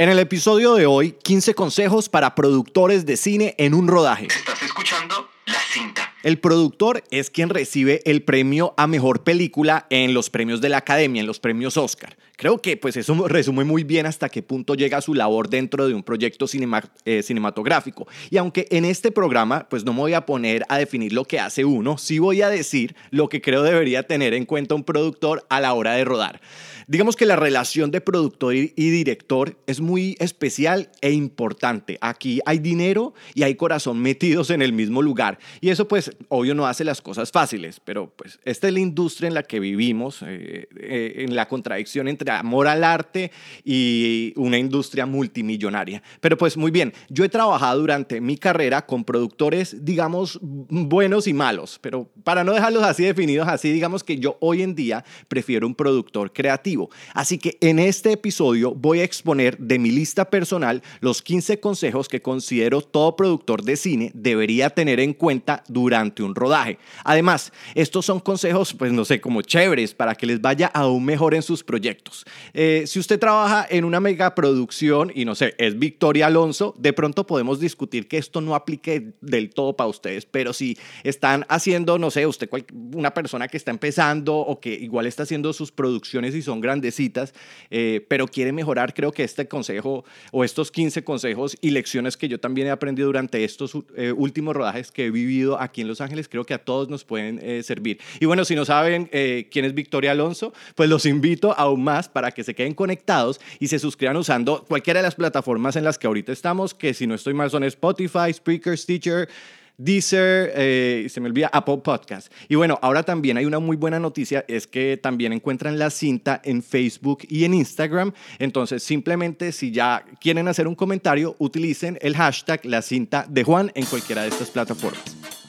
En el episodio de hoy, 15 consejos para productores de cine en un rodaje. Estás escuchando La Cinta. El productor es quien recibe el premio a mejor película en los premios de la Academia, en los premios Oscar. Creo que pues eso resume muy bien hasta qué punto llega su labor dentro de un proyecto eh, cinematográfico. Y aunque en este programa pues no me voy a poner a definir lo que hace uno, sí voy a decir lo que creo debería tener en cuenta un productor a la hora de rodar. Digamos que la relación de productor y director es muy especial e importante. Aquí hay dinero y hay corazón metidos en el mismo lugar. Y eso pues obvio no hace las cosas fáciles, pero pues esta es la industria en la que vivimos, eh, eh, en la contradicción entre amor al arte y una industria multimillonaria. Pero pues muy bien, yo he trabajado durante mi carrera con productores, digamos, buenos y malos, pero para no dejarlos así definidos, así digamos que yo hoy en día prefiero un productor creativo Así que en este episodio voy a exponer de mi lista personal los 15 consejos que considero todo productor de cine debería tener en cuenta durante un rodaje. Además, estos son consejos, pues no sé, como chéveres para que les vaya aún mejor en sus proyectos. Eh, si usted trabaja en una megaproducción y no sé, es Victoria Alonso, de pronto podemos discutir que esto no aplique del todo para ustedes, pero si están haciendo, no sé, usted una persona que está empezando o que igual está haciendo sus producciones y son grandecitas, eh, pero quiere mejorar, creo que este consejo o estos 15 consejos y lecciones que yo también he aprendido durante estos eh, últimos rodajes que he vivido aquí en Los Ángeles, creo que a todos nos pueden eh, servir. Y bueno, si no saben quién es Victoria Alonso, pues los invito aún más para que se queden conectados y se suscriban usando cualquiera de las plataformas en las que ahorita estamos, que si no estoy mal son Spotify, Spreaker, Stitcher, Deezer, eh, se me olvida, Apple Podcast. Y bueno, ahora también hay una muy buena noticia, es que también encuentran la cinta en Facebook y en Instagram. Entonces, simplemente si ya quieren hacer un comentario, utilicen el hashtag la cinta de Juan en cualquiera de estas plataformas.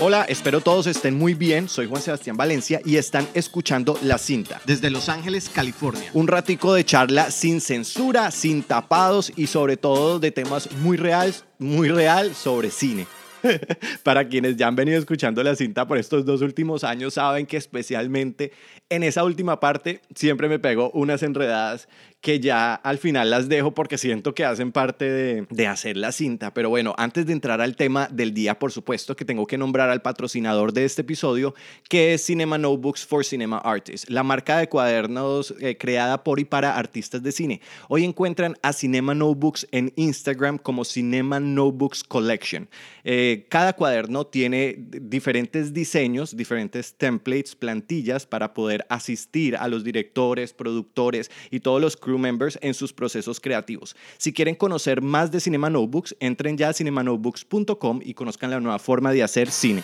Hola, espero todos estén muy bien. Soy Juan Sebastián Valencia y están escuchando La Cinta. Desde Los Ángeles, California. Un ratico de charla sin censura, sin tapados y sobre todo de temas muy reales, muy real sobre cine. Para quienes ya han venido escuchando la cinta por estos dos últimos años, saben que especialmente en esa última parte siempre me pego unas enredadas que ya al final las dejo porque siento que hacen parte de, de, hacer la cinta. Pero bueno, antes de entrar al tema del día, por supuesto que tengo que nombrar al patrocinador de este episodio, que es Cinema Notebooks for Cinema Artists, la marca de cuadernos eh, creada por y para artistas de cine. Hoy encuentran a Cinema Notebooks en Instagram como Cinema Notebooks Collection. Eh, cada cuaderno tiene diferentes diseños, diferentes templates, plantillas para poder asistir a los directores, productores y todos los crew members en sus procesos creativos. Si quieren conocer más de Cinema Notebooks, entren ya a cinemanotebooks.com y conozcan la nueva forma de hacer cine.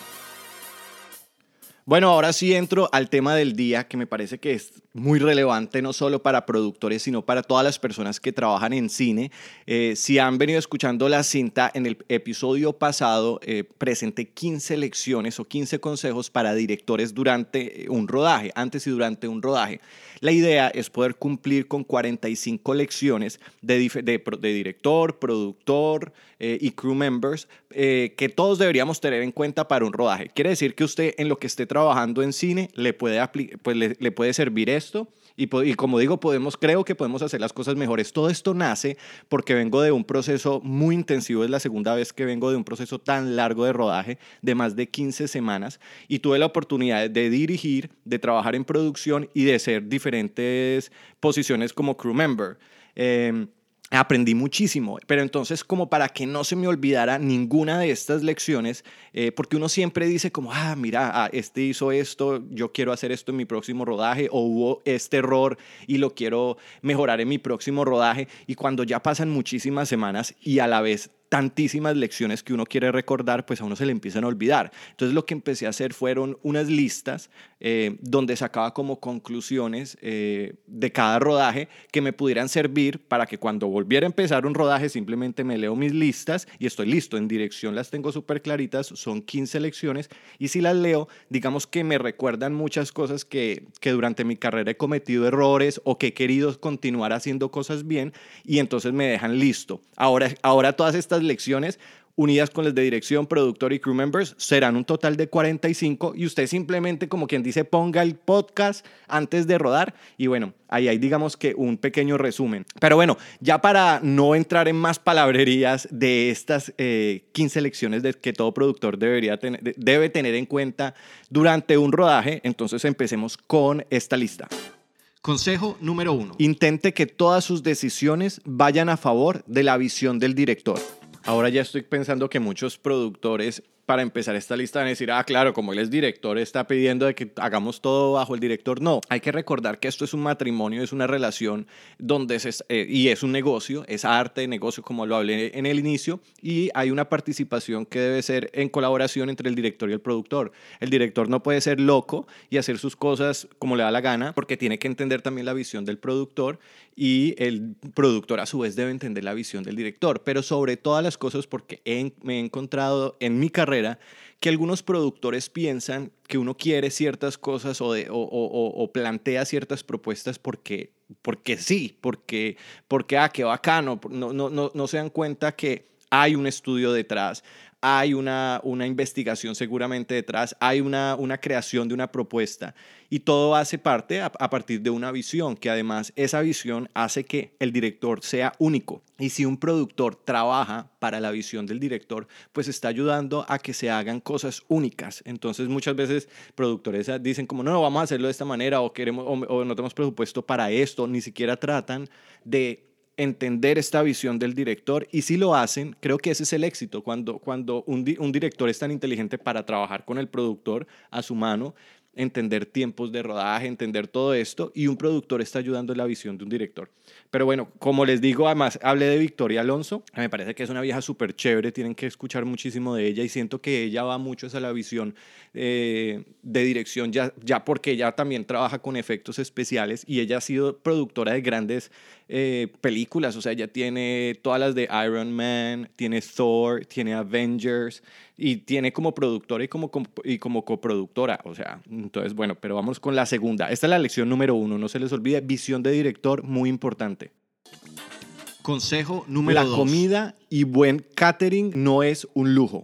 Bueno, ahora sí entro al tema del día que me parece que es muy relevante no solo para productores, sino para todas las personas que trabajan en cine. Eh, si han venido escuchando la cinta, en el episodio pasado eh, presenté 15 lecciones o 15 consejos para directores durante un rodaje, antes y durante un rodaje. La idea es poder cumplir con 45 lecciones de, de, director, productor eh, y crew members que todos deberíamos tener en cuenta para un rodaje. Quiere decir que usted en lo que esté trabajando en cine le puede, pues le, puede servir esto. Y, como digo, podemos, creo que podemos hacer las cosas mejores. Todo esto nace porque vengo de un proceso muy intensivo, es la segunda vez que vengo de un proceso tan largo de rodaje, de más de 15 semanas, y tuve la oportunidad de dirigir, de trabajar en producción y de ser diferentes posiciones como crew member. Eh, aprendí muchísimo, pero entonces como para que no se me olvidara ninguna de estas lecciones, eh, porque uno siempre dice como, ah, mira, ah, este hizo esto, yo quiero hacer esto en mi próximo rodaje, o hubo este error y lo quiero mejorar en mi próximo rodaje, y cuando ya pasan muchísimas semanas y a la vez tantísimas lecciones que uno quiere recordar, pues a uno se le empiezan a olvidar. Entonces lo que empecé a hacer fueron unas listas eh, donde sacaba como conclusiones eh, de cada rodaje que me pudieran servir para que cuando volviera a empezar un rodaje simplemente me leo mis listas y estoy listo. En dirección las tengo súper claritas, son 15 lecciones y si las leo, digamos que me recuerdan muchas cosas que, que durante mi carrera he cometido errores o que he querido continuar haciendo cosas bien y entonces me dejan listo. Ahora, ahora todas estas lecciones unidas con las de dirección, productor y crew members, serán un total de 45 y usted simplemente, como quien dice, ponga el podcast antes de rodar y bueno, ahí hay digamos que un pequeño resumen. Pero bueno, ya para no entrar en más palabrerías de estas 15 eh, lecciones de que todo productor debería tener, debe tener en cuenta durante un rodaje, entonces empecemos con esta lista. Consejo número uno. Intente que todas sus decisiones vayan a favor de la visión del director. Ahora ya estoy pensando que muchos productores para empezar esta lista van a decir, ah, claro, como él es director, está pidiendo de que hagamos todo bajo el director. No, hay que recordar que esto es un matrimonio, es una relación donde es, eh, y es un negocio, es arte, negocio, como lo hablé en el inicio, y hay una participación que debe ser en colaboración entre el director y el productor. El director no puede ser loco y hacer sus cosas como le da la gana, porque tiene que entender también la visión del productor y el productor a su vez debe entender la visión del director, pero sobre todas las cosas porque me he encontrado en mi carrera que algunos productores piensan que uno quiere ciertas cosas o, o, plantea ciertas propuestas porque, porque sí, porque, porque, ah, qué bacano, no, no, no, no se dan cuenta que hay un estudio detrás, hay una, una investigación seguramente detrás, hay una, una creación de una propuesta y todo hace parte a, partir de una visión, que además esa visión hace que el director sea único. Y si un productor trabaja para la visión del director, pues está ayudando a que se hagan cosas únicas. Entonces muchas veces productores dicen como, no, vamos a hacerlo de esta manera o, queremos, o no tenemos presupuesto para esto, ni siquiera tratan de entender esta visión del director y si lo hacen, creo que ese es el éxito, cuando, cuando un, un, director es tan inteligente para trabajar con el productor a su mano, entender tiempos de rodaje, entender todo esto y un productor está ayudando en la visión de un director. Pero bueno, como les digo, además hablé de Victoria Alonso, me parece que es una vieja súper chévere, tienen que escuchar muchísimo de ella y siento que ella va mucho hacia la visión eh, de dirección, ya, ya porque ella también trabaja con efectos especiales y ella ha sido productora de grandes eh, películas, o sea, ella tiene todas las de Iron Man, tiene Thor, tiene Avengers y tiene como productora y como, y como coproductora, o sea, entonces bueno, pero vamos con la segunda. Esta es la lección número uno, no se les olvide, visión de director muy importante. Consejo número dos. La comida y buen catering no es un lujo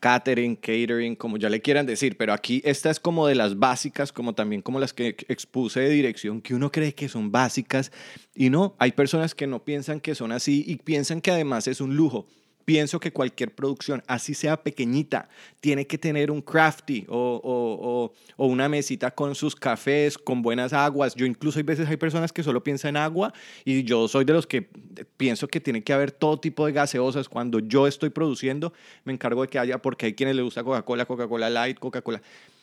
catering, catering, como ya le quieran decir, pero aquí esta es como de las básicas, como también como las que expuse de dirección, que uno cree que son básicas y no, hay personas que no piensan que son así y piensan que además es un lujo pienso que cualquier producción, así sea pequeñita, tiene que tener un crafty o, una mesita con sus cafés, con buenas aguas. Yo incluso hay veces hay personas que solo piensan en agua y yo soy de los que pienso que tiene que haber todo tipo de gaseosas. Cuando yo estoy produciendo, me encargo de que haya, porque hay quienes les gusta Coca-Cola, Coca-Cola Light, Coca-Cola.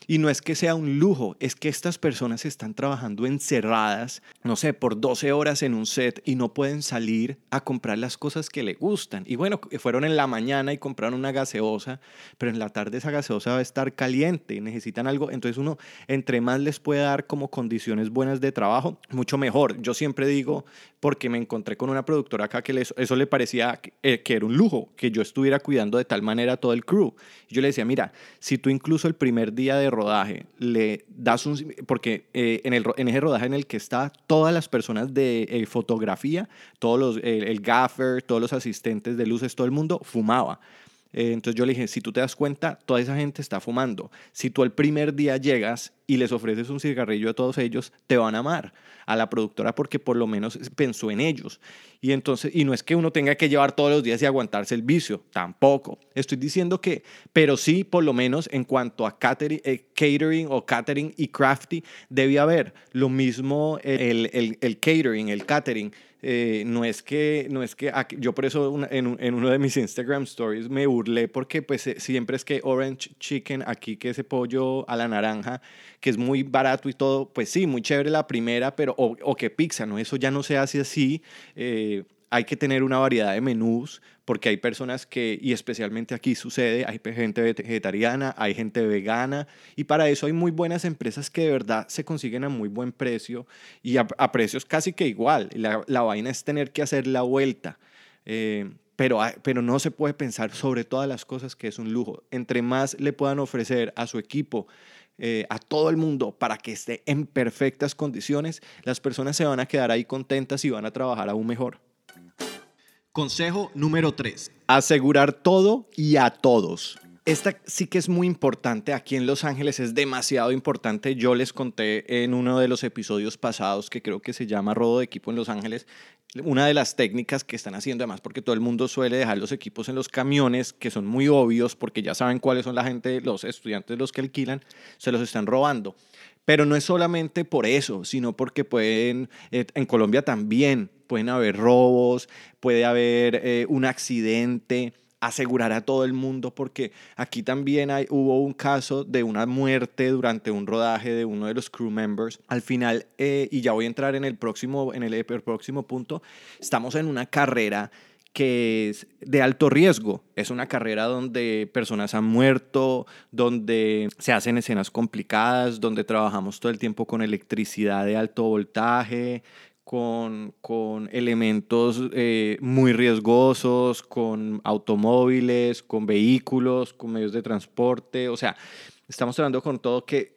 Y no es que sea un lujo, es que estas personas están trabajando encerradas, no sé, por 12 horas en un set y no pueden salir a comprar las cosas que le gustan. Y bueno, fueron en la mañana y compraron una gaseosa, pero en la tarde esa gaseosa va a estar caliente, necesitan algo. Entonces uno, entre más les puede dar como condiciones buenas de trabajo, mucho mejor. Yo siempre digo, porque me encontré con una productora acá que eso le parecía eh, que era un lujo, que yo estuviera cuidando de tal manera todo el crew. yo le decía, mira, si tú incluso el primer día de rodaje le das un... Porque eh, en, el, en ese rodaje en el que está todas las personas de eh, fotografía, todos los, el gaffer, todos los asistentes de luces, todo el mundo fumaba. Eh, entonces yo le dije, si tú te das cuenta, toda esa gente está fumando. Si tú el primer día llegas y les ofreces un cigarrillo a todos ellos, te van a amar a la productora porque por lo menos pensó en ellos. Y entonces, y no es que uno tenga que llevar todos los días y aguantarse el vicio, tampoco. Estoy diciendo que, pero sí, por lo menos en cuanto a catering, eh, catering o catering y crafty, debía haber lo mismo el, el, el catering, el catering eh, no es que, no es que yo por eso en, en, uno de mis Instagram stories me burlé porque pues eh, siempre es que orange chicken aquí, que ese pollo a la naranja, que es muy barato y todo, pues sí, muy chévere la primera, pero o, o que pizza, ¿no? Eso ya no se hace así. Eh, hay que tener una variedad de menús porque hay personas que, y especialmente aquí sucede, hay gente vegetariana, hay gente vegana, y para eso hay muy buenas empresas que de verdad se consiguen a muy buen precio y a, precios casi que igual. La, la, vaina es tener que hacer la vuelta. Eh, pero, pero no se puede pensar sobre todas las cosas que es un lujo. Entre más le puedan ofrecer a su equipo, eh, a todo el mundo para que esté en perfectas condiciones, las personas se van a quedar ahí contentas y van a trabajar aún mejor. Consejo número 3. Asegurar todo y a todos. Esta sí que es muy importante aquí en Los Ángeles, es demasiado importante. Yo les conté en uno de los episodios pasados que creo que se llama Rodo de Equipo en Los Ángeles, una de las técnicas que están haciendo, además porque todo el mundo suele dejar los equipos en los camiones, que son muy obvios porque ya saben cuáles son la gente, los estudiantes los que alquilan, se los están robando. Pero no es solamente por eso, sino porque pueden, eh, en Colombia también pueden haber robos, puede haber eh, un accidente asegurar a todo el mundo, porque aquí también hay, hubo un caso de una muerte durante un rodaje de uno de los crew members. Al final, eh, y ya voy a entrar en el próximo, en el, próximo punto, estamos en una carrera que es de alto riesgo. Es una carrera donde personas han muerto, donde se hacen escenas complicadas, donde trabajamos todo el tiempo con electricidad de alto voltaje, con, con elementos eh, muy riesgosos, con automóviles, con vehículos, con medios de transporte. O sea, estamos hablando con todo que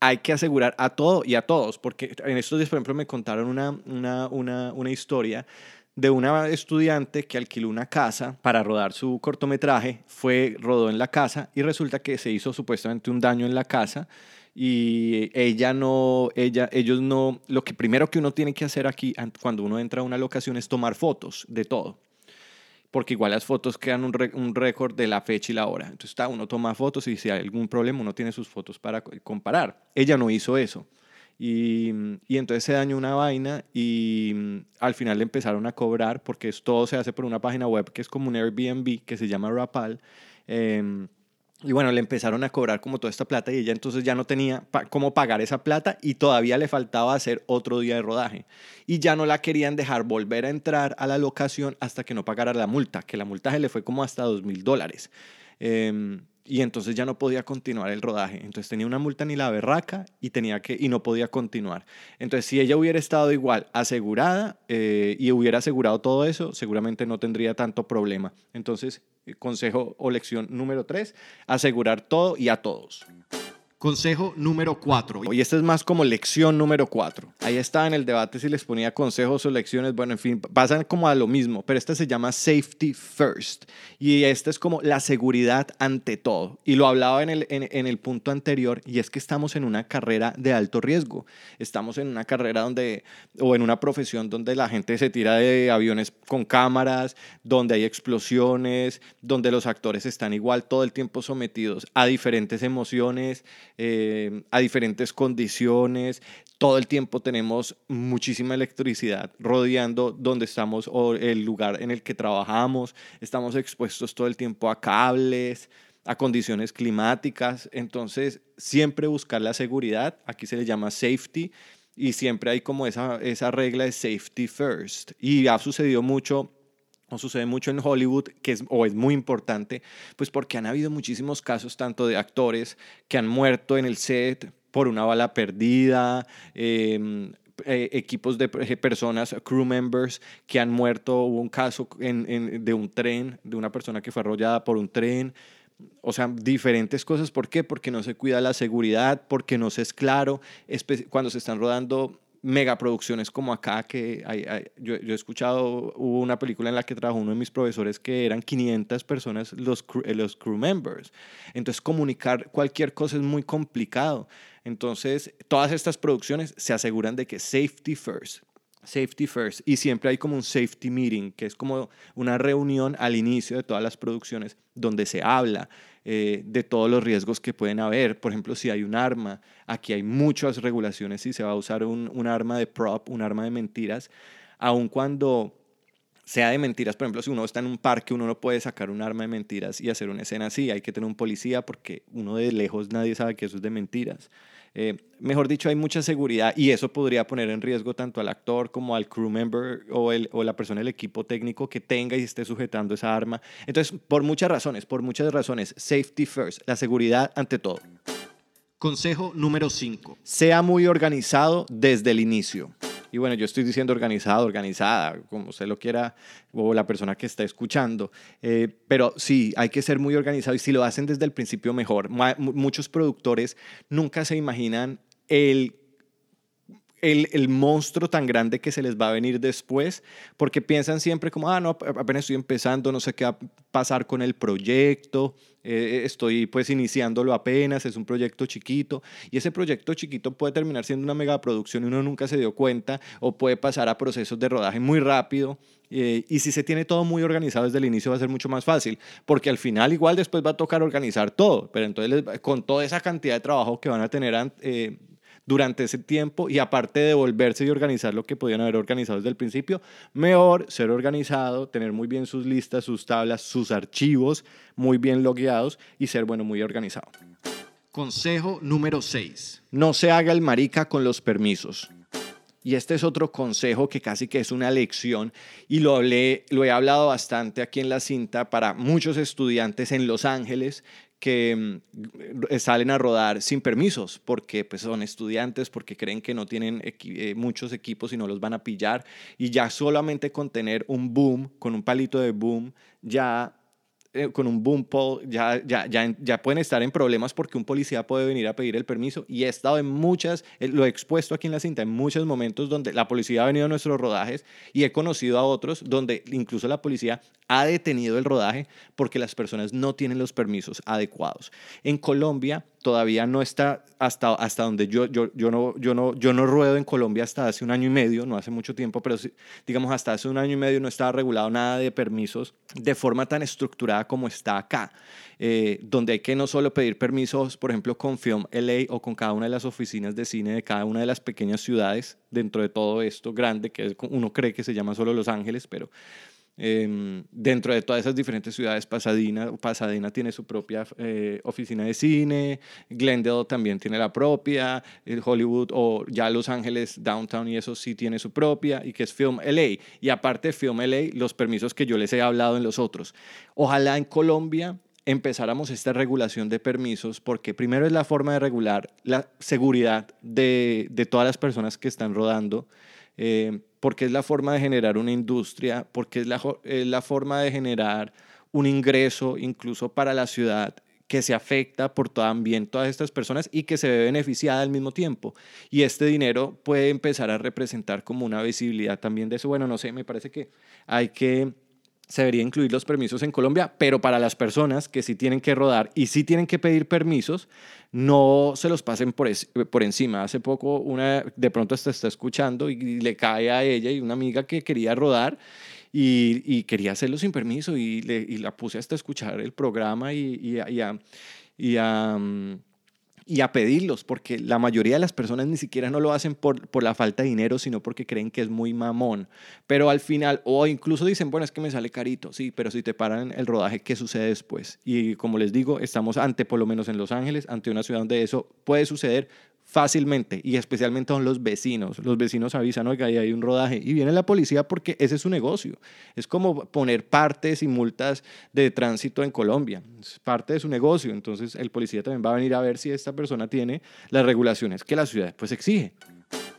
hay que asegurar a todo y a todos, porque en estos días, por ejemplo, me contaron una, una, una, una historia de una estudiante que alquiló una casa para rodar su cortometraje, fue, rodó en la casa y resulta que se hizo supuestamente un daño en la casa y ella no, ella, ellos no, lo que primero que uno tiene que hacer aquí cuando uno entra a una locación es tomar fotos de todo, porque igual las fotos quedan un, récord de la fecha y la hora. Entonces está, uno toma fotos y si hay algún problema uno tiene sus fotos para comparar. Ella no hizo eso. Y, y, entonces se dañó una vaina y al final le empezaron a cobrar porque todo se hace por una página web que es como un Airbnb que se llama Rapal. Eh, y bueno, le empezaron a cobrar como toda esta plata y ella entonces ya no tenía cómo pagar esa plata y todavía le faltaba hacer otro día de rodaje. Y ya no la querían dejar volver a entrar a la locación hasta que no pagara la multa, que la multa se le fue como hasta dos mil dólares. Em, y entonces ya no podía continuar el rodaje. Entonces tenía una multa ni la berraca y, tenía que, y no podía continuar. Entonces si ella hubiera estado igual asegurada eh, y hubiera asegurado todo eso, seguramente no tendría tanto problema. Entonces, consejo o lección número tres, asegurar todo y a todos. Consejo número 4. Y esta es más como lección número 4. Ahí estaba en el debate si les ponía consejos o lecciones. Bueno, en fin, pasan como a lo mismo, pero esta se llama safety first. Y esta es como la seguridad ante todo. Y lo hablaba en el, en, el punto anterior, y es que estamos en una carrera de alto riesgo. Estamos en una carrera donde, o en una profesión donde la gente se tira de aviones con cámaras, donde hay explosiones, donde los actores están igual todo el tiempo sometidos a diferentes emociones eh, a diferentes condiciones. Todo el tiempo tenemos muchísima electricidad rodeando donde estamos o el lugar en el que trabajamos. Estamos expuestos todo el tiempo a cables, a condiciones climáticas. Entonces, siempre buscar la seguridad. Aquí se le llama safety. Y siempre hay como esa, esa regla de safety first. Y ha sucedido mucho o sucede mucho en Hollywood, que es, o es muy importante, pues porque han habido muchísimos casos tanto de actores que han muerto en el set por una bala perdida, em, eh, equipos de personas, crew members que han muerto, hubo un caso de un tren, de una persona que fue arrollada por un tren, o sea, diferentes cosas. ¿Por qué? Porque no se cuida la seguridad, porque no se es claro. Cuando se están rodando megaproducciones como acá, que hay, yo, he escuchado, hubo una película en la que trabajó uno de mis profesores que eran 500 personas los, eh, los crew members. Entonces comunicar cualquier cosa es muy complicado. Entonces todas estas producciones se aseguran de que safety first, safety first. Y siempre hay como un safety meeting, que es como una reunión al inicio de todas las producciones donde se habla eh, de todos los riesgos que pueden haber. Por ejemplo, si hay un arma, aquí hay muchas regulaciones si se va a usar un, un arma de prop, un arma de mentiras, aun cuando sea de mentiras, por ejemplo, si uno está en un parque, uno no puede sacar un arma de mentiras y hacer una escena así, hay que tener un policía porque uno de lejos nadie sabe que eso es de mentiras. Eh, mejor dicho, hay mucha seguridad y eso podría poner en riesgo tanto al actor como al crew member o, el, o la persona del equipo técnico que tenga y esté sujetando esa arma. Entonces, por muchas razones, por muchas razones, safety first, la seguridad ante todo. Consejo número 5. Sea muy organizado desde el inicio. Y bueno, yo estoy diciendo organizado, organizada, como se lo quiera, o la persona que está escuchando. Eh, pero sí, hay que ser muy organizado y si lo hacen desde el principio, mejor. muchos productores nunca se imaginan el el, el, monstruo tan grande que se les va a venir después, porque piensan siempre como, ah, no, apenas estoy empezando, no sé qué va a pasar con el proyecto, eh, estoy pues iniciándolo apenas, es un proyecto chiquito, y ese proyecto chiquito puede terminar siendo una megaproducción y uno nunca se dio cuenta, o puede pasar a procesos de rodaje muy rápido, eh, y si se tiene todo muy organizado desde el inicio va a ser mucho más fácil, porque al final igual después va a tocar organizar todo, pero entonces con toda esa cantidad de trabajo que van a tener eh, durante ese tiempo y aparte de volverse y organizar lo que podían haber organizado desde el principio, mejor ser organizado, tener muy bien sus listas, sus tablas, sus archivos muy bien logueados y ser, bueno, muy organizado. Consejo número 6. No se haga el marica con los permisos. Y este es otro consejo que casi que es una lección y lo, hablé, lo he hablado bastante aquí en la cinta para muchos estudiantes en Los Ángeles que mm, salen a rodar sin permisos porque pues, son estudiantes, porque creen que no tienen eh, muchos equipos y no los van a pillar. Y ya solamente con tener un boom, con un palito de boom, ya eh, con un boom pole, ya, ya, ya, ya, pueden estar en problemas porque un policía puede venir a pedir el permiso. Y he estado en muchas, eh, lo he expuesto aquí en la cinta, en muchos momentos donde la policía ha venido a nuestros rodajes y he conocido a otros donde incluso la policía ha detenido el rodaje porque las personas no tienen los permisos adecuados. En Colombia todavía no está hasta, hasta donde yo, yo, yo, no, yo, no, yo no ruedo en Colombia hasta hace un año y medio, no hace mucho tiempo, pero digamos hasta hace un año y medio no estaba regulado nada de permisos de forma tan estructurada como está acá, eh, donde hay que no solo pedir permisos, por ejemplo, con Film LA o con cada una de las oficinas de cine de cada una de las pequeñas ciudades dentro de todo esto grande que uno cree que se llama solo Los Ángeles, pero Em, dentro de todas esas diferentes ciudades, Pasadena, Pasadena tiene su propia eh, oficina de cine, Glendale también tiene la propia, el Hollywood o ya Los Ángeles, Downtown y eso sí tiene su propia, y que es Film LA. Y aparte de Film LA, los permisos que yo les he hablado en los otros. Ojalá en Colombia empezáramos esta regulación de permisos, porque primero es la forma de regular la seguridad de, de todas las personas que están rodando. Eh, porque es la forma de generar una industria, porque es la, es la forma de generar un ingreso incluso para la ciudad que se afecta por también todas estas personas y que se ve beneficiada al mismo tiempo. Y este dinero puede empezar a representar como una visibilidad también de eso. Bueno, no sé, me parece que hay que se debería incluir los permisos en Colombia, pero para las personas que sí tienen que rodar y sí tienen que pedir permisos, no se los pasen por, por encima. Hace poco una de pronto está escuchando y le cae a ella y una amiga que quería rodar y, quería hacerlo sin permiso y, le, y la puse hasta escuchar el programa y, y a, y a mm, y a pedirlos, porque la mayoría de las personas ni siquiera no lo hacen por, por la falta de dinero, sino porque creen que es muy mamón. Pero al final, o incluso dicen, bueno, es que me sale carito, sí, pero si te paran el rodaje, ¿qué sucede después? Y como les digo, estamos ante, por lo menos en Los Ángeles, ante una ciudad donde eso puede suceder fácilmente y especialmente son los vecinos. Los vecinos avisan, oiga, ahí hay un rodaje y viene la policía porque ese es su negocio. Es como poner partes y multas de tránsito en Colombia. Es parte de su negocio. Entonces el policía también va a venir a ver si esta persona tiene las regulaciones que la ciudad pues exige.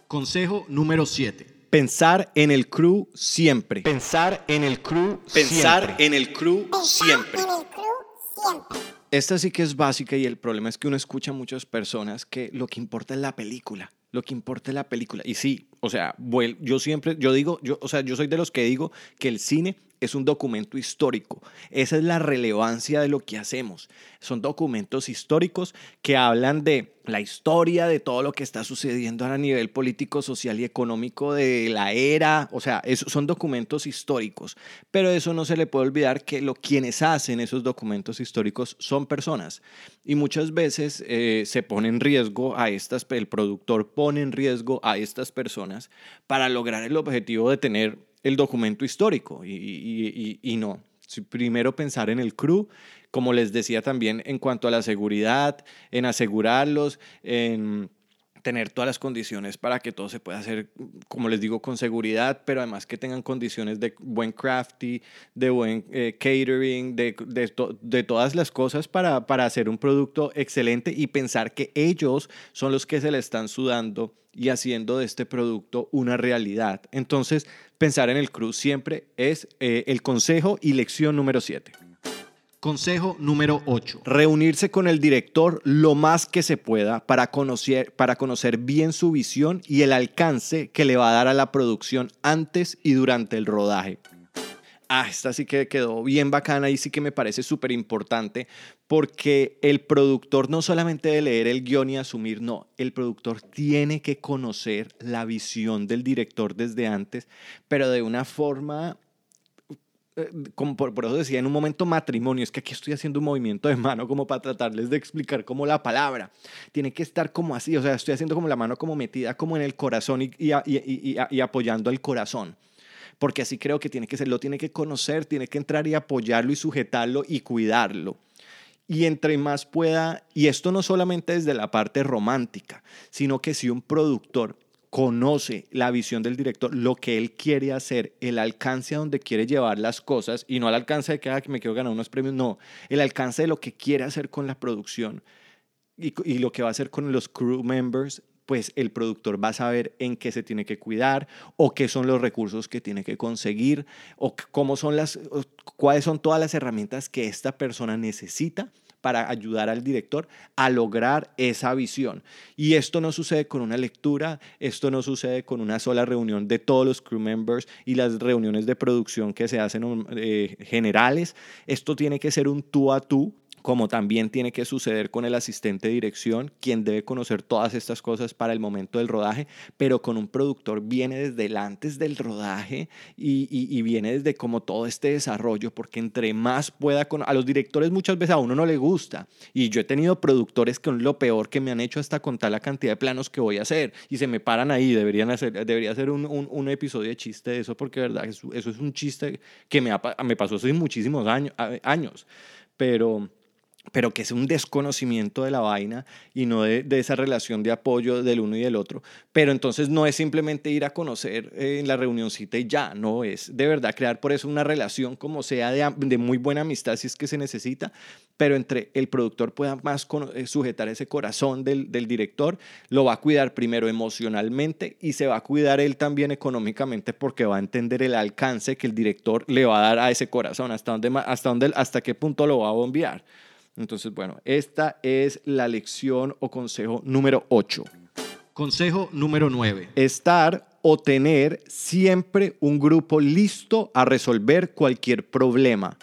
Consejo número 7. Pensar en el crew siempre. Pensar en el crew Pensar siempre. en el crew siempre. En el club siempre. Esta sí que es básica y el problema es que uno escucha a muchas personas que lo que importa es la película, lo que importa es la película. Y sí, o sea, yo siempre, yo digo, yo, o sea, yo soy de los que digo que el cine es un documento histórico. Esa es la relevancia de lo que hacemos. Son documentos históricos que hablan de la historia, de todo lo que está sucediendo a nivel político, social y económico de la era. O sea, son documentos históricos. Pero eso no se le puede olvidar que lo, quienes hacen esos documentos históricos son personas. Y muchas veces eh, se pone en riesgo a estas, el productor pone en riesgo a estas personas para lograr el objetivo de tener el documento histórico y, y, no. Primero pensar en el crew, como les decía también en cuanto a la seguridad, en asegurarlos, en tener todas las condiciones para que todo se pueda hacer, como les digo, con seguridad, pero además que tengan condiciones de buen crafty, de buen eh, catering, de, de, de, todas las cosas para, para hacer un producto excelente y pensar que ellos son los que se le están sudando y haciendo de este producto una realidad. Entonces, pensar en el cruz siempre es eh, el consejo y lección número 7. Consejo número 8. Reunirse con el director lo más que se pueda para conocer, para conocer bien su visión y el alcance que le va a dar a la producción antes y durante el rodaje. Ah, esta sí que quedó bien bacana y sí que me parece súper importante porque el productor no solamente debe leer el guion y asumir, no, el productor tiene que conocer la visión del director desde antes, pero de una forma eh, como por, eso decía en un momento matrimonio, es que aquí estoy haciendo un movimiento de mano como para tratarles de explicar como la palabra. Tiene que estar como así, o sea, estoy haciendo como la mano como metida como en el corazón y, y, apoyando el corazón. Porque así creo que tiene que ser, lo tiene que conocer, tiene que entrar y apoyarlo y sujetarlo y cuidarlo. Y entre más pueda, y esto no solamente desde la parte romántica, sino que si un productor conoce la visión del director, lo que él quiere hacer, el alcance a donde quiere llevar las cosas, y no al alcance de que, ah, me quiero ganar unos premios, no, el alcance de lo que quiere hacer con la producción y lo que va a hacer con los crew members, pues el productor va a saber en qué se tiene que cuidar o qué son los recursos que tiene que conseguir o cómo son las, cuáles son todas las herramientas que esta persona necesita para ayudar al director a lograr esa visión. Y esto no sucede con una lectura, esto no sucede con una sola reunión de todos los crew members y las reuniones de producción que se hacen eh, generales. Esto tiene que ser un tú a tú como también tiene que suceder con el asistente de dirección, quien debe conocer todas estas cosas para el momento del rodaje, pero con un productor viene desde el antes del rodaje y, y, viene desde como todo este desarrollo, porque entre más pueda, con, a los directores muchas veces a uno no le gusta, y yo he tenido productores que son lo peor que me han hecho hasta contar la cantidad de planos que voy a hacer, y se me paran ahí, deberían hacer, debería ser un, un, un episodio de chiste de eso, porque verdad, eso, eso es un chiste que me, ha, me pasó hace muchísimos años, años pero pero que es un desconocimiento de la vaina y no de, de, esa relación de apoyo del uno y del otro. Pero entonces no es simplemente ir a conocer eh, en la reunioncita y ya, no es de verdad crear por eso una relación como sea de, de muy buena amistad si es que se necesita, pero entre el productor pueda más con, eh, sujetar ese corazón del, del director, lo va a cuidar primero emocionalmente y se va a cuidar él también económicamente porque va a entender el alcance que el director le va a dar a ese corazón, hasta dónde, hasta dónde, hasta qué punto lo va a bombear. Entonces, bueno, esta es la lección o consejo número 8. Consejo número 9. Estar o tener siempre un grupo listo a resolver cualquier problema.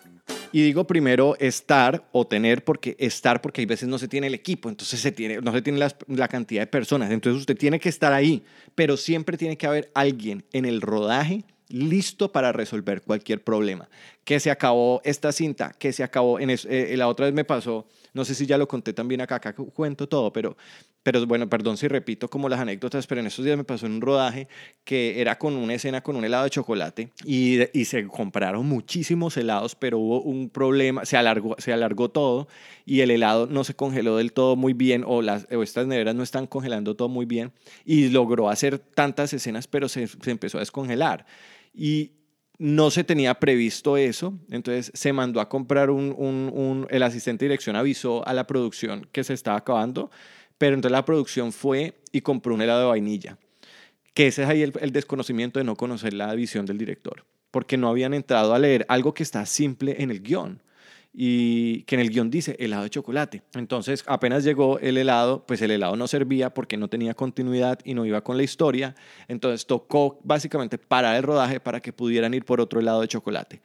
Y digo primero estar o tener, porque estar, porque hay veces no se tiene el equipo, entonces se tiene, no se tiene la, la, cantidad de personas. Entonces usted tiene que estar ahí, pero siempre tiene que haber alguien en el rodaje listo para resolver cualquier problema. Que se acabó esta cinta, que se acabó, en eh, la otra vez me pasó, no sé si ya lo conté también acá, acá cuento todo, pero, pero bueno, perdón si repito como las anécdotas, pero en estos días me pasó en un rodaje que era con una escena con un helado de chocolate y, y se compraron muchísimos helados, pero hubo un problema, se alargó, se alargó todo y el helado no se congeló del todo muy bien o, las, o estas neveras no están congelando todo muy bien y logró hacer tantas escenas, pero se, se empezó a descongelar. Y no se tenía previsto eso, entonces se mandó a comprar un, el asistente de dirección avisó a la producción que se estaba acabando, pero entonces la producción fue y compró un helado de vainilla, que ese es ahí el, el desconocimiento de no conocer la visión del director, porque no habían entrado a leer algo que está simple en el guion y que en el guion dice helado de chocolate. Entonces, apenas llegó el helado, pues el helado no servía porque no tenía continuidad y no iba con la historia. Entonces, tocó básicamente parar el rodaje para que pudieran ir por otro helado de chocolate.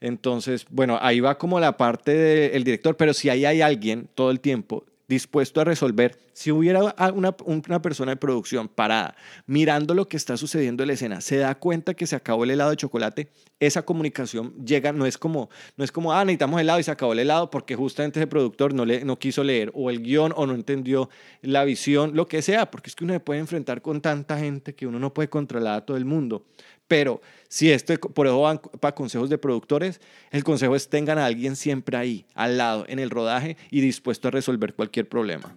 Entonces, bueno, ahí va como la parte del director, pero si ahí hay alguien todo el tiempo dispuesto a resolver. Si hubiera una, una, persona de producción parada mirando lo que está sucediendo en la escena, se da cuenta que se acabó el helado de chocolate, esa comunicación llega, no es como, no es como ah, necesitamos helado y se acabó el helado porque justamente ese productor no, le, no quiso leer o el guion o no entendió la visión, lo que sea, porque es que uno se puede enfrentar con tanta gente que uno no puede controlar a todo el mundo. Pero si esto, por eso van para consejos de productores, el consejo es tengan a alguien siempre ahí, al lado, en el rodaje y dispuesto a resolver cualquier problema.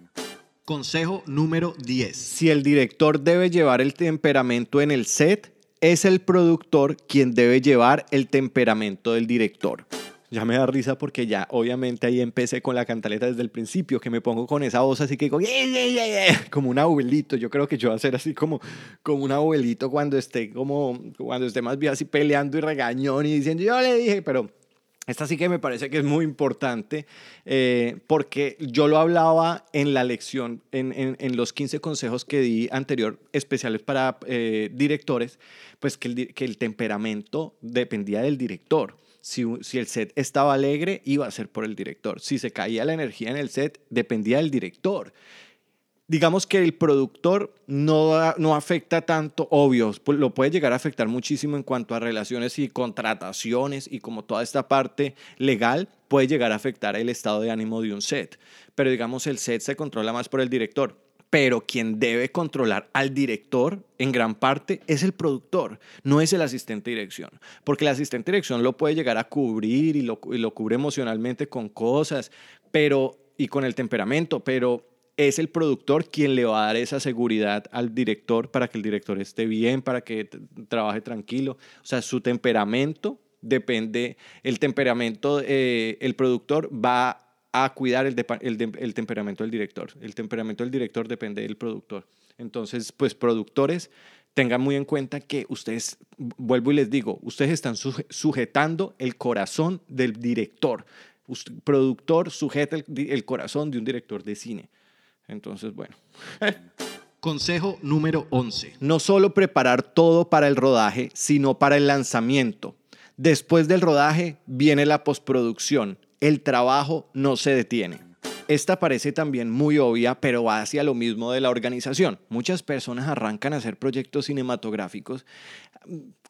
Consejo número 10. Si el director debe llevar el temperamento en el set, es el productor quien debe llevar el temperamento del director ya me da risa porque ya obviamente ahí empecé con la cantaleta desde el principio, que me pongo con esa voz así que digo, como un abuelito, yo creo que yo voy a ser así como, como un abuelito cuando esté como, cuando esté más bien así peleando y regañón y diciendo, yo le dije, pero Esta sí que me parece que es muy importante eh, porque yo lo hablaba en la lección, en, en- los 15 consejos que di anterior, especiales para eh, directores, pues que el, que el temperamento dependía del director. Si, si el set estaba alegre, iba a ser por el director. Si se caía la energía en el set, dependía del director digamos que el productor no, no afecta tanto, obvio, pu- lo puede llegar a afectar muchísimo en cuanto a relaciones y contrataciones y como toda esta parte legal puede llegar a afectar el estado de ánimo de un set. Pero digamos, el set se controla más por el director. Pero quien debe controlar al director en gran parte es el productor, no es el asistente dirección. Porque el asistente dirección lo puede llegar a cubrir y lo, y lo cubre emocionalmente con cosas, pero y con el temperamento, pero es el productor quien le va a dar esa seguridad al director para que el director esté bien, para que trabaje tranquilo. O sea, su temperamento depende, el temperamento, eh, el productor va a cuidar el, el temperamento del director. El temperamento del director depende del productor. Entonces, pues productores, tengan muy en cuenta que ustedes, vuelvo y les digo, ustedes están suje- sujetando el corazón del director. Usted- productor sujeta el, el corazón de un director de cine. Entonces, bueno, Consejo número 11. no solo preparar todo para el rodaje, sino para el lanzamiento. Después del rodaje viene la postproducción. El trabajo no se detiene. Esta parece también muy obvia, pero va hacia lo mismo de la organización. Muchas personas arrancan a hacer proyectos cinematográficos.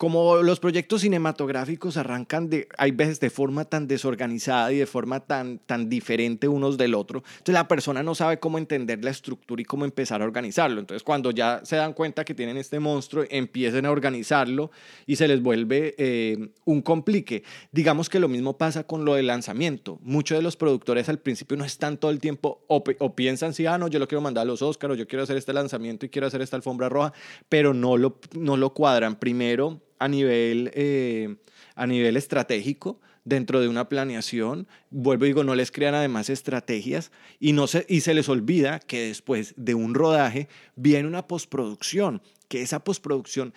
Como los proyectos cinematográficos arrancan de, hay veces de forma tan desorganizada y de forma tan, tan diferente unos del otro, entonces la persona no sabe cómo entender la estructura y cómo empezar a organizarlo. Entonces cuando ya se dan cuenta que tienen este monstruo, empiecen a organizarlo y se les vuelve eh, un complique. Digamos que lo mismo pasa con lo del lanzamiento. Muchos de los productores al principio no están todo el tiempo o, o piensan, sí, ah, no, yo lo quiero mandar a los Oscars, yo quiero hacer este lanzamiento y quiero hacer esta alfombra roja, pero no lo, no lo cuadran. Primero, a nivel, eh, a nivel estratégico, dentro de una planeación, vuelvo y digo, no les crean además estrategias y, no se, y se les olvida que después de un rodaje viene una postproducción, que esa postproducción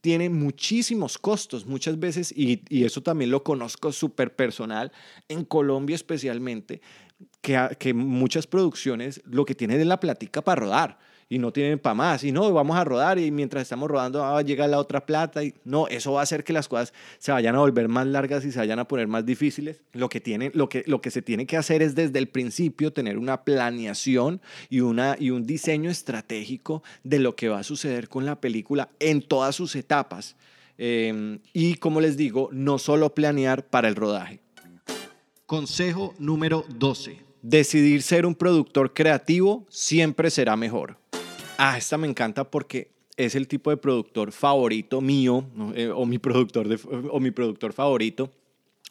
tiene muchísimos costos muchas veces y, y eso también lo conozco súper personal en Colombia especialmente que, que muchas producciones lo que tienen es la platica para rodar y no tienen para más y no vamos a rodar y mientras estamos rodando llega la otra plata y no eso va a hacer que las cosas se vayan a volver más largas y se vayan a poner más difíciles lo que tiene lo que lo que se tiene que hacer es desde el principio tener una planeación y una y un diseño estratégico de lo que va a suceder con la película en todas sus etapas Eh, y como les digo no solo planear para el rodaje Consejo número 12. Decidir ser un productor creativo siempre será mejor. Ah, esta me encanta porque es el tipo de productor favorito mío. Eh, o, mi productor o mi productor favorito,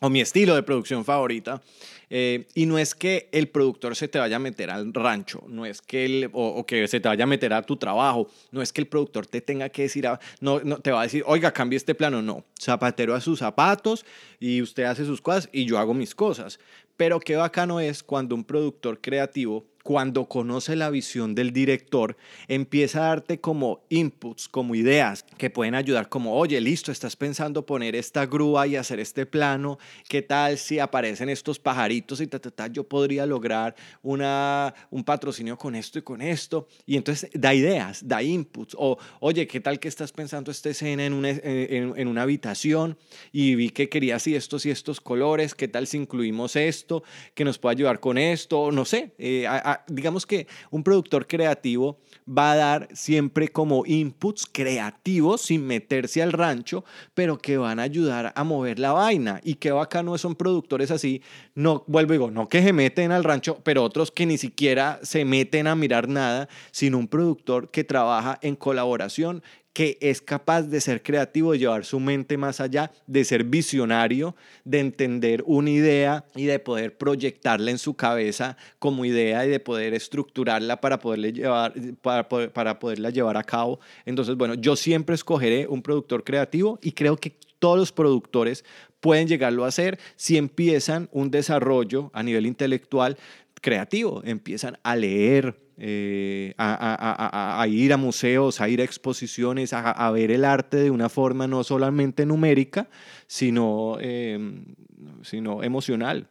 o mi estilo de producción favorita. Eh, y no es que el productor se te vaya a meter al rancho, no es que o, o que se te vaya a meter a tu trabajo, no es que el productor te tenga que decir, a- no, no te va a decir, oiga, cambie este plano, no. Zapatero a sus zapatos y usted hace sus cosas y yo hago mis cosas. Pero qué bacano es cuando un productor creativo, cuando conoce la visión del director, empieza a darte como inputs, como ideas que pueden ayudar, como, oye, listo, estás pensando poner esta grúa y hacer este plano, ¿qué tal si aparecen estos pajaritos y ta, ta, ta, yo podría lograr una, un patrocinio con esto y con esto? Y entonces da ideas, da inputs, o, oye, ¿qué tal que estás pensando esta escena en una, en, una habitación y vi que querías y estos y estos colores, ¿qué tal si incluimos esto, que nos puede ayudar con esto? No sé, eh, digamos que un productor creativo va a dar siempre como inputs creativos sin meterse al rancho, pero que van a ayudar a mover la vaina. Y qué bacano son productores así, no, vuelvo y digo, no que se meten al rancho, pero otros que ni siquiera se meten a mirar nada, sino un productor que trabaja en colaboración que es capaz de ser creativo, de llevar su mente más allá, de ser visionario, de entender una idea y de poder proyectarla en su cabeza como idea y de poder estructurarla para, poderle llevar, para, para poderla llevar a cabo. Entonces, bueno, yo siempre escogeré un productor creativo y creo que todos los productores pueden llegarlo a hacer si empiezan un desarrollo a nivel intelectual creativo, empiezan a leer, eh, a, a- a- a- a ir a museos, a ir a exposiciones, a, a ver el arte de una forma no solamente numérica, sino eh, sino emocional.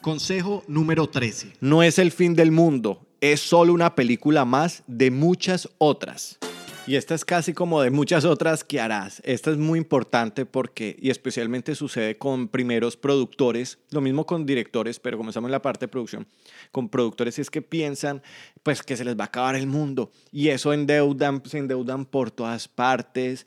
Consejo número 13. No es el fin del mundo, es solo una película más de muchas otras. Y esta es casi como de muchas otras que harás. Esta es muy importante porque, y especialmente sucede con primeros productores, lo mismo con directores, pero comenzamos en la parte de producción, con productores es que piensan pues que se les va a acabar el mundo y eso endeudan, se endeudan por todas partes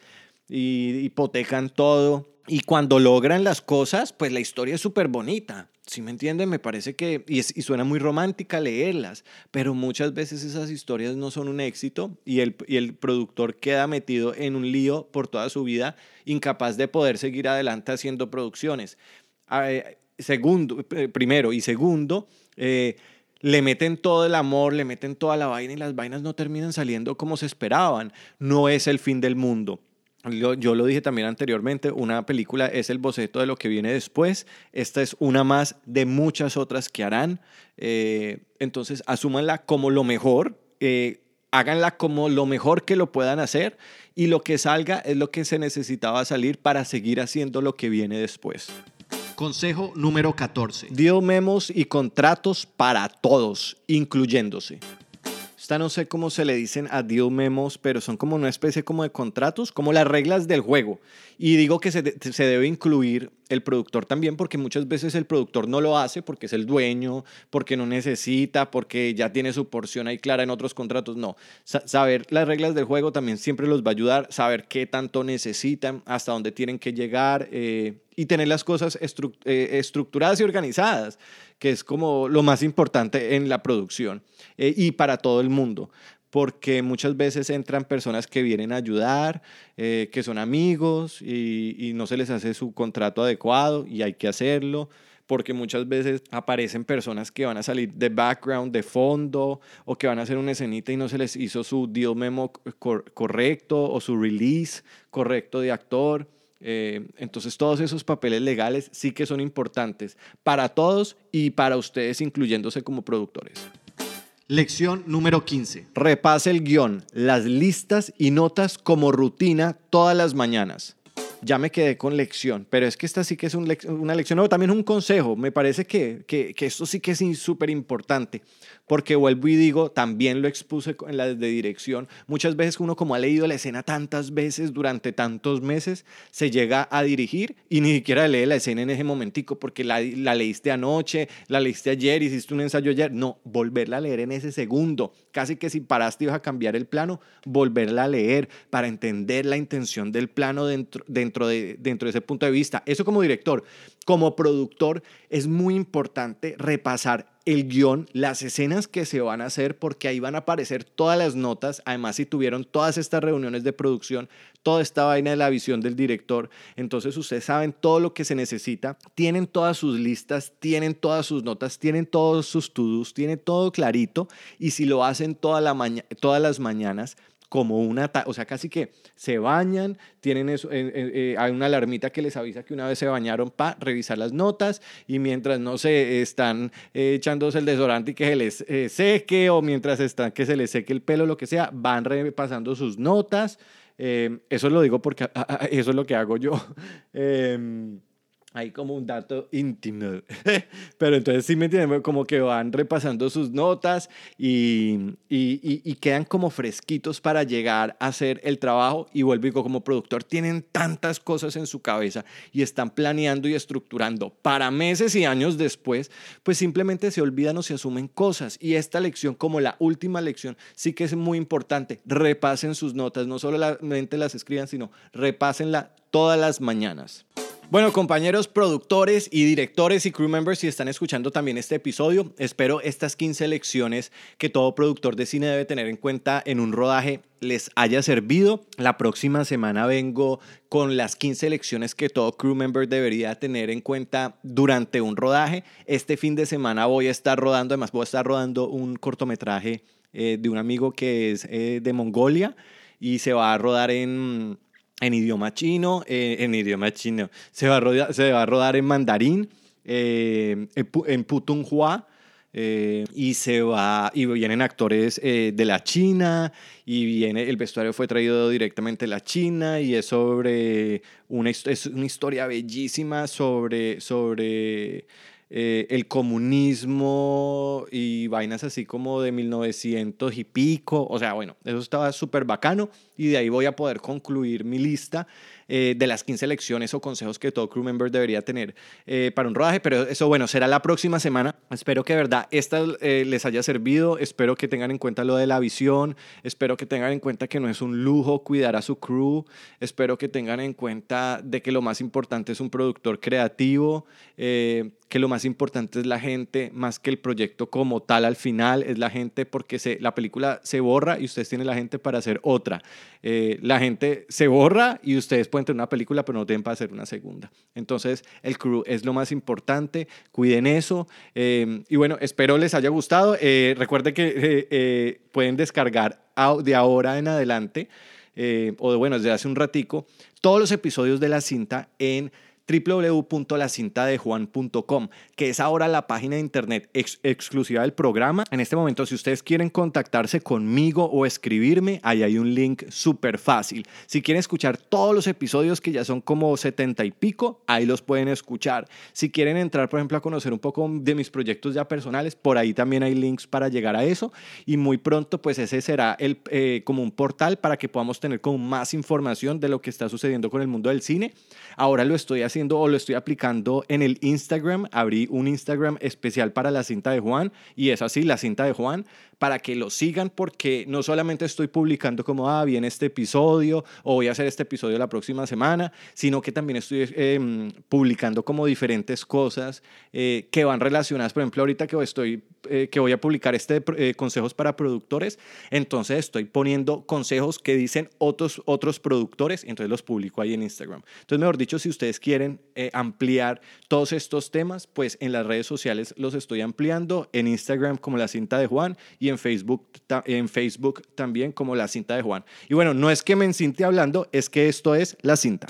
y hipotecan todo. Y cuando logran las cosas, pues la historia es súper bonita. Si me entienden, me parece que, y, es- y suena muy romántica leerlas, pero muchas veces esas historias no son un éxito y el, y el productor queda metido en un lío por toda su vida, incapaz de poder seguir adelante haciendo producciones. Ah, eh, segundo, eh, primero, y segundo, eh, le meten todo el amor, le meten toda la vaina y las vainas no terminan saliendo como se esperaban. No es el fin del mundo. Yo, lo dije también anteriormente, una película es el boceto de lo que viene después. Esta es una más de muchas otras que harán. Eh, entonces, asúmanla como lo mejor, eh, háganla como lo mejor que lo puedan hacer y lo que salga es lo que se necesitaba salir para seguir haciendo lo que viene después. Consejo número 14. Deal memos y contratos para todos, incluyéndose. Esta no sé cómo se le dicen a deal memos, pero son como una especie como de contratos, como las reglas del juego. Y digo que se, se debe incluir el productor también, porque muchas veces el productor no lo hace porque es el dueño, porque no necesita, porque ya tiene su porción ahí clara en otros contratos. No, Sa- saber las reglas del juego también siempre los va a ayudar, saber qué tanto necesitan, hasta dónde tienen que llegar eh, y tener las cosas eh, estructuradas y organizadas, que es como lo más importante en la producción eh, y para todo el mundo. Porque muchas veces entran personas que vienen a ayudar, eh, que son amigos y, y no se les hace su contrato adecuado y hay que hacerlo porque muchas veces aparecen personas que van a salir de background, de fondo, o que van a hacer una escenita y no se les hizo su deal memo cor- correcto o su release correcto de actor. Eh, entonces todos esos papeles legales sí que son importantes para todos y para ustedes incluyéndose como productores. Lección número 15. Repase el guion, las listas y notas como rutina todas las mañanas. Ya me quedé con lección, pero es que esta sí que es un lec- una lección, no, también un consejo. Me parece que, que, que esto sí que es súper importante, porque vuelvo y digo, también lo expuse en la de dirección. Muchas veces uno como ha leído la escena tantas veces durante tantos meses, se llega a dirigir y ni siquiera lee la escena en ese momentico, porque la, la leíste anoche, la leíste ayer, hiciste un ensayo ayer. No, volverla a leer en ese segundo. Casi que si paraste y ibas a cambiar el plano, volverla a leer para entender la intención del plano dentro, dentro, de, dentro de ese punto de vista. Eso como director. Como productor es muy importante repasar el guion, las escenas que se van a hacer, porque ahí van a aparecer todas las notas. Además, si tuvieron todas estas reuniones de producción, toda esta vaina de la visión del director, entonces ustedes saben todo lo que se necesita, tienen todas sus listas, tienen todas sus notas, tienen todos sus to-dos, tienen todo clarito. Y si lo hacen toda la todas las mañanas, como una, o sea, casi que se bañan, tienen eso, eh, eh, eh, hay una alarmita que les avisa que una vez se bañaron para revisar las notas y mientras no se están echándose el desodorante y que se les seque o mientras están que se les seque el pelo, lo que sea, van repasando sus notas. Eso lo digo porque ah, ah, eso es lo que hago yo. Hay como un dato íntimo. Pero entonces sí me entienden, como que van repasando sus notas y, y, y- y quedan como fresquitos para llegar a hacer el trabajo. Y vuelvo y digo, como productor, tienen tantas cosas en su cabeza y están planeando y estructurando para meses y años después, pues simplemente se olvidan o se asumen cosas. Y esta lección, como la última lección, sí que es muy importante. Repasen sus notas, no solamente las escriban, sino repásenla todas las mañanas. Bueno, compañeros productores y directores y crew members, si están escuchando también este episodio, espero estas 15 lecciones que todo productor de cine debe tener en cuenta en un rodaje les haya servido. La próxima semana vengo con las 15 lecciones que todo crew member debería tener en cuenta durante un rodaje. Este fin de semana voy a estar rodando, además voy a estar rodando un cortometraje eh, de un amigo que es eh, de Mongolia y se va a rodar en en idioma chino, eh, en idioma chino, se va a rodar, se va a rodar en mandarín, eh, en, en Putonghua, eh, y se va y vienen actores eh, de la China y viene el vestuario fue traído directamente de la China y es sobre una, es una historia bellísima sobre sobre eh, el comunismo y vainas así como de 1900 y pico. O sea, bueno, eso estaba súper bacano y de ahí voy a poder concluir mi lista eh, de las 15 lecciones o consejos que todo crew member debería tener eh, para un rodaje. Pero eso, bueno, será la próxima semana. Espero que de verdad esta les haya servido. Espero que tengan en cuenta lo de la visión. Espero que tengan en cuenta que no es un lujo cuidar a su crew. Espero que tengan en cuenta de que lo más importante es un productor creativo. Que lo más importante es la gente más que el proyecto como tal al final, es la gente porque la película se borra y ustedes tienen la gente para hacer otra. Eh, la gente se borra y ustedes pueden tener una película pero no tienen para hacer una segunda. Entonces el crew es lo más importante, cuiden eso eh, y bueno, espero les haya gustado. Eh, recuerden que eh, pueden descargar de ahora en adelante o de, bueno, desde hace un ratico, todos los episodios de la cinta en www.lacintadejuan.com, que es ahora la página de internet ex- exclusiva del programa. En este momento, si ustedes quieren contactarse conmigo o escribirme, ahí hay un link súper fácil. Si quieren escuchar todos los episodios que ya son como 70 y pico, ahí los pueden escuchar. Si quieren entrar, por ejemplo, a conocer un poco de mis proyectos ya personales, por ahí también hay links para llegar a eso. Y muy pronto, pues ese será el, eh, como un portal para que podamos tener como más información de lo que está sucediendo con el mundo del cine. Ahora lo estoy haciendo o lo estoy aplicando en el Instagram. Abrí un Instagram especial para la cinta de Juan y es así, la cinta de Juan, para que lo sigan porque no solamente estoy publicando como, ah, viene este episodio o voy a hacer este episodio la próxima semana, sino que también estoy eh, publicando como diferentes cosas eh, que van relacionadas. Por ejemplo, ahorita que estoy, eh, que voy a publicar este eh, consejos para productores, entonces estoy poniendo consejos que dicen otros, otros productores, entonces los publico ahí en Instagram. Entonces, mejor dicho, si ustedes quieren ampliar todos estos temas, pues en las redes sociales los estoy ampliando, en Instagram como la cinta de Juan en Facebook, en Facebook también como la cinta de Juan. Y bueno, no es que me encinte hablando, es que esto es la cinta.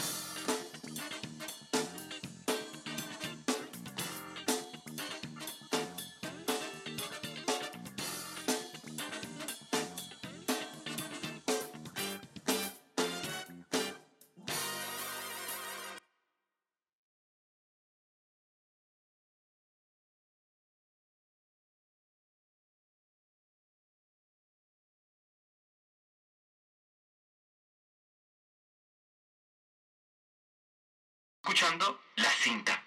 Escuchando la cinta.